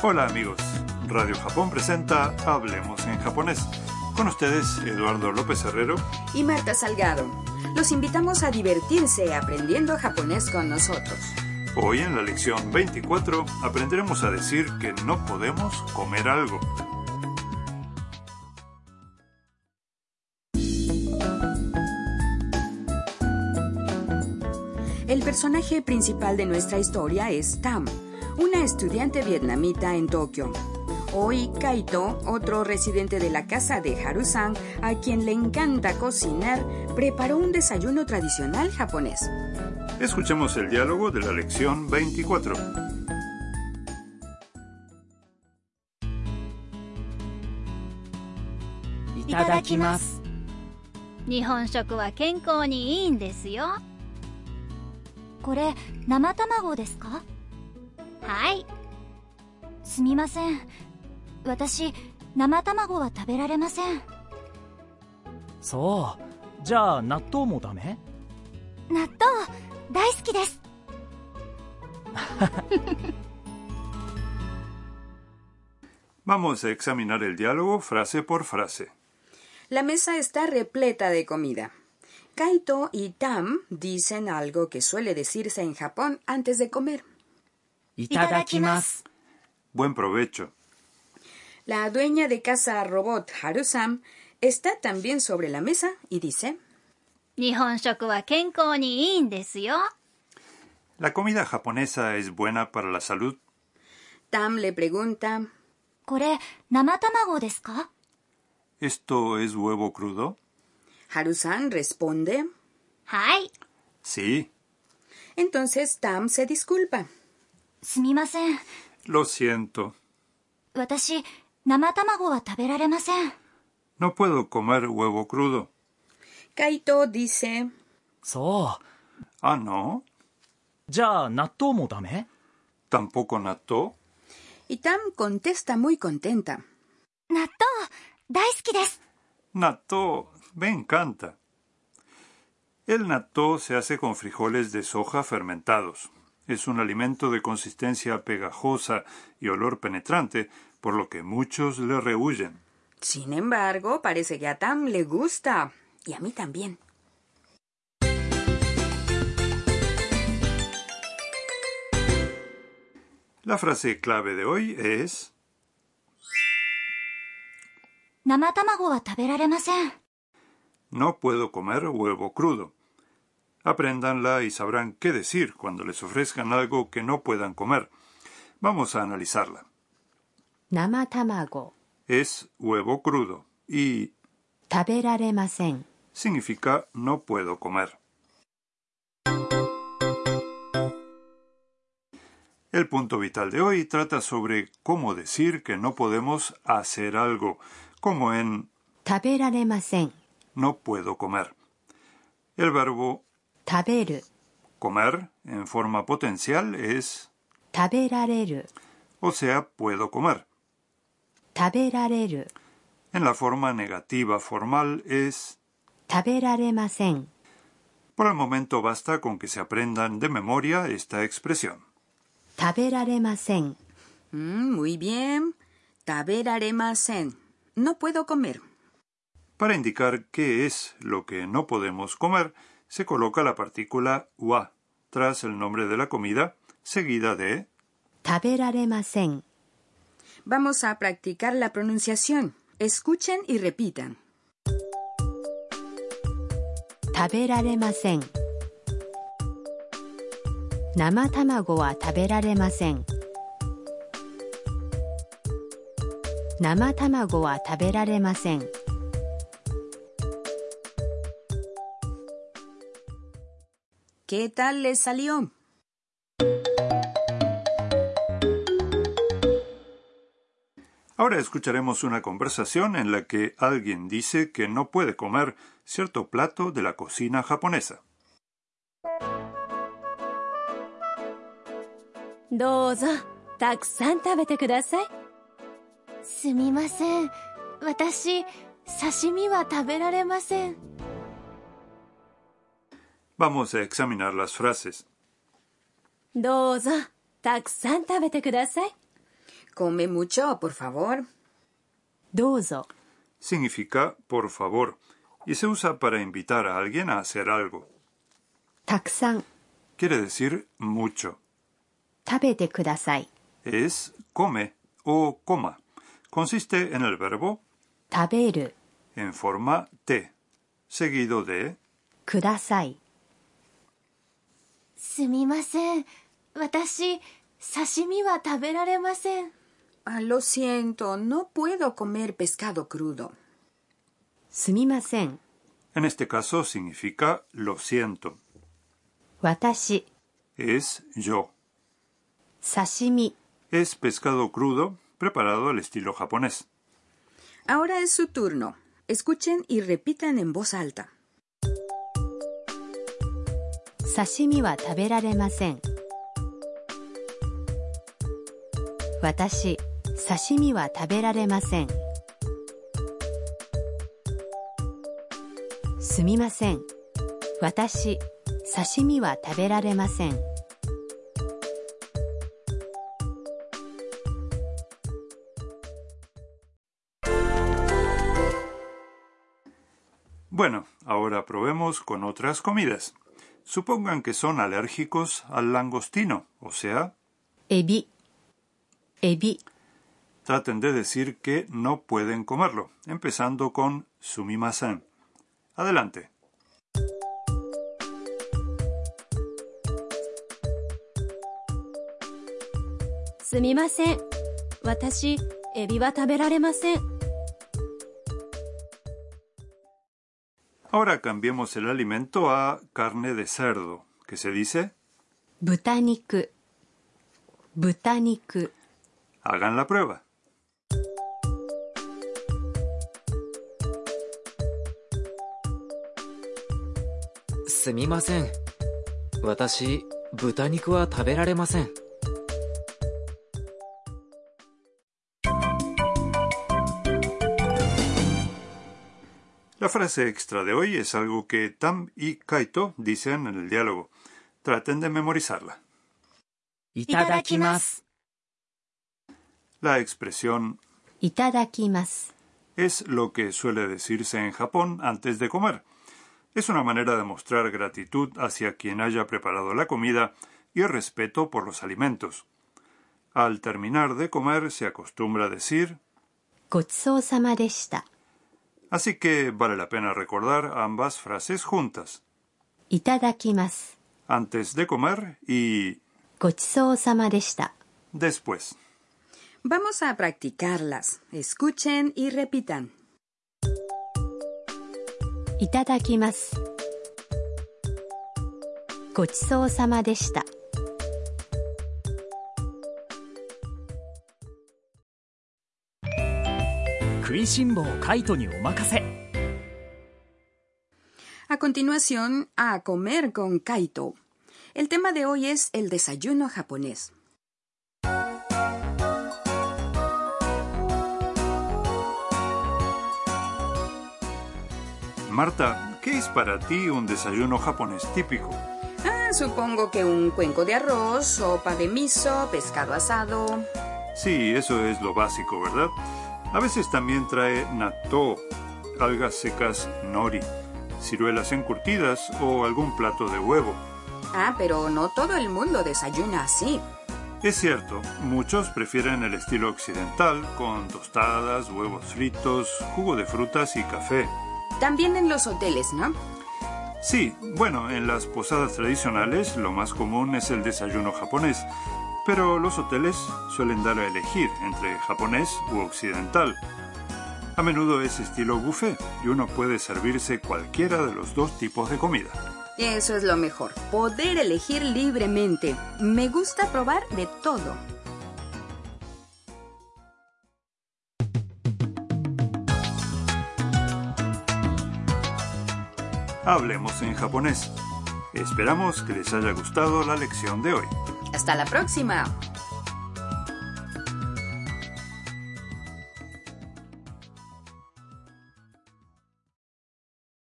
Hola amigos, Radio Japón presenta Hablemos en japonés. Con ustedes Eduardo López Herrero y Marta Salgado. Los invitamos a divertirse aprendiendo japonés con nosotros. Hoy en la lección 24 aprenderemos a decir que no podemos comer algo. El personaje principal de nuestra historia es Tam, una estudiante vietnamita en Tokio. Hoy Kaito, otro residente de la casa de Haru-san, a quien le encanta cocinar, preparó un desayuno tradicional japonés. Escuchemos el diálogo de la lección 24. いただきます日本食は健康にいいんですよこれ生卵ですか はいすみません私生卵は食べられませんそうじゃあ納豆もダメ納豆大好きです Vamos a examinar el diálogo frase por frase. La mesa está repleta de comida. Kaito y Tam dicen algo que suele decirse en Japón antes de comer. Itadakimasu. Buen provecho. La dueña de casa robot Harusam está también sobre la mesa y dice: La comida japonesa es buena para la salud. Tam le pregunta: ¿Esto es huevo crudo? Haru-san responde: Sí. Entonces Tam se disculpa. すみません Lo siento. 私生卵は食べられません No puedo comer huevo crudo. Kaito dice, そう Ah, no. じゃあ納豆もダメ ¿Tampoco natto? y Tam contesta muy contenta. 納豆大好きです Natto, me encanta. El natto se hace con frijoles de soja fermentados. Es un alimento de consistencia pegajosa y olor penetrante, por lo que muchos le rehuyen. Sin embargo, parece que a Tam le gusta, y a mí también. La frase clave de hoy es No puedo comer huevo crudo. Apréndanla y sabrán qué decir cuando les ofrezcan algo que no puedan comer. Vamos a analizarla. Namatamago es huevo crudo y taberaremasen significa no puedo comer. El punto vital de hoy trata sobre cómo decir que no podemos hacer algo, como en taberaremasen no puedo comer. El verbo Comer en forma potencial es taberareru. O sea, puedo comer. Taberareru. En la forma negativa formal es taberaremasen. Por el momento basta con que se aprendan de memoria esta expresión. Taberaremasen. Muy bien. Taberaremasen. No puedo comer. Para indicar qué es lo que no podemos comer, se coloca la partícula wa tras el nombre de la comida, seguida de taberaremasen. Vamos a practicar la pronunciación. Escuchen y repitan. Taberaremasen. Nama tamago wa taberaremasen. Nama tamago wa taberaremasen. ¿Qué tal les salió? Ahora escucharemos una conversación en la que alguien dice que no puede comer cierto plato de la cocina japonesa. Dozo, takusan tabete kudasai. Sumimasen, watashi sashimi wa taberaremasen. Vamos a examinar las frases. Dozo, takusan tabete kudasai. Come mucho, por favor. Dozo. Significa por favor y se usa para invitar a alguien a hacer algo. Takusan. Quiere decir mucho. Tabete kudasai. Es come o coma. Consiste en el verbo taberu en forma te, seguido de kudasai すみません私刺身は食べられません Ah, lo siento, no puedo comer pescado crudo. すみません En este caso significa lo siento. 私 Es yo. 刺身 Es pescado crudo preparado al estilo japonés. Ahora es su turno. Escuchen y repitan en voz alta. 刺身は食べられません私刺身は食べられませんすみません私刺身は食べられません Bueno, ahora probemos con otras comidas. Supongan que son alérgicos al langostino, o sea, ebi. Ebi. Traten de decir que no pueden comerlo, empezando con sumimasen. Adelante. Sumimasen. Watashi ebi wa taberaremasen. Ahora cambiemos el alimento a carne de cerdo, que se dice 豚肉豚肉 hagan la prueba. すみません私豚肉は食べられません La frase extra de hoy es algo que Tam y Kaito dicen en el diálogo. Traten de memorizarla. La expresión Itadakimasu es lo que suele decirse en Japón antes de comer. Es una manera de mostrar gratitud hacia quien haya preparado la comida y el respeto por los alimentos. Al terminar de comer se acostumbra decir así que vale la pena recordar ambas frases juntas, いただきます antes de comer y ごちそうさまでした después. Vamos a practicarlas. Escuchen y repitan. いただきますごちそうさまでした 食いしん坊カイトにお任せ。 A continuación, a comer con Kaito. El tema de hoy es el desayuno japonés. Marta, ¿qué es para ti un desayuno japonés típico? Ah, supongo que un cuenco de arroz, sopa de miso, pescado asado. Sí, eso es lo básico, ¿verdad? A veces también trae natto, algas secas nori, ciruelas encurtidas o algún plato de huevo. Ah, pero no todo el mundo desayuna así. Es cierto, muchos prefieren el estilo occidental con tostadas, huevos fritos, jugo de frutas y café. También en los hoteles, ¿no? Sí, bueno, en las posadas tradicionales lo más común es el desayuno japonés, pero los hoteles suelen dar a elegir entre japonés u occidental. A menudo es estilo buffet y uno puede servirse cualquiera de los dos tipos de comida. Eso es lo mejor, poder elegir libremente. Me gusta probar de todo. Hablemos en japonés. Esperamos que les haya gustado la lección de hoy. Hasta la próxima.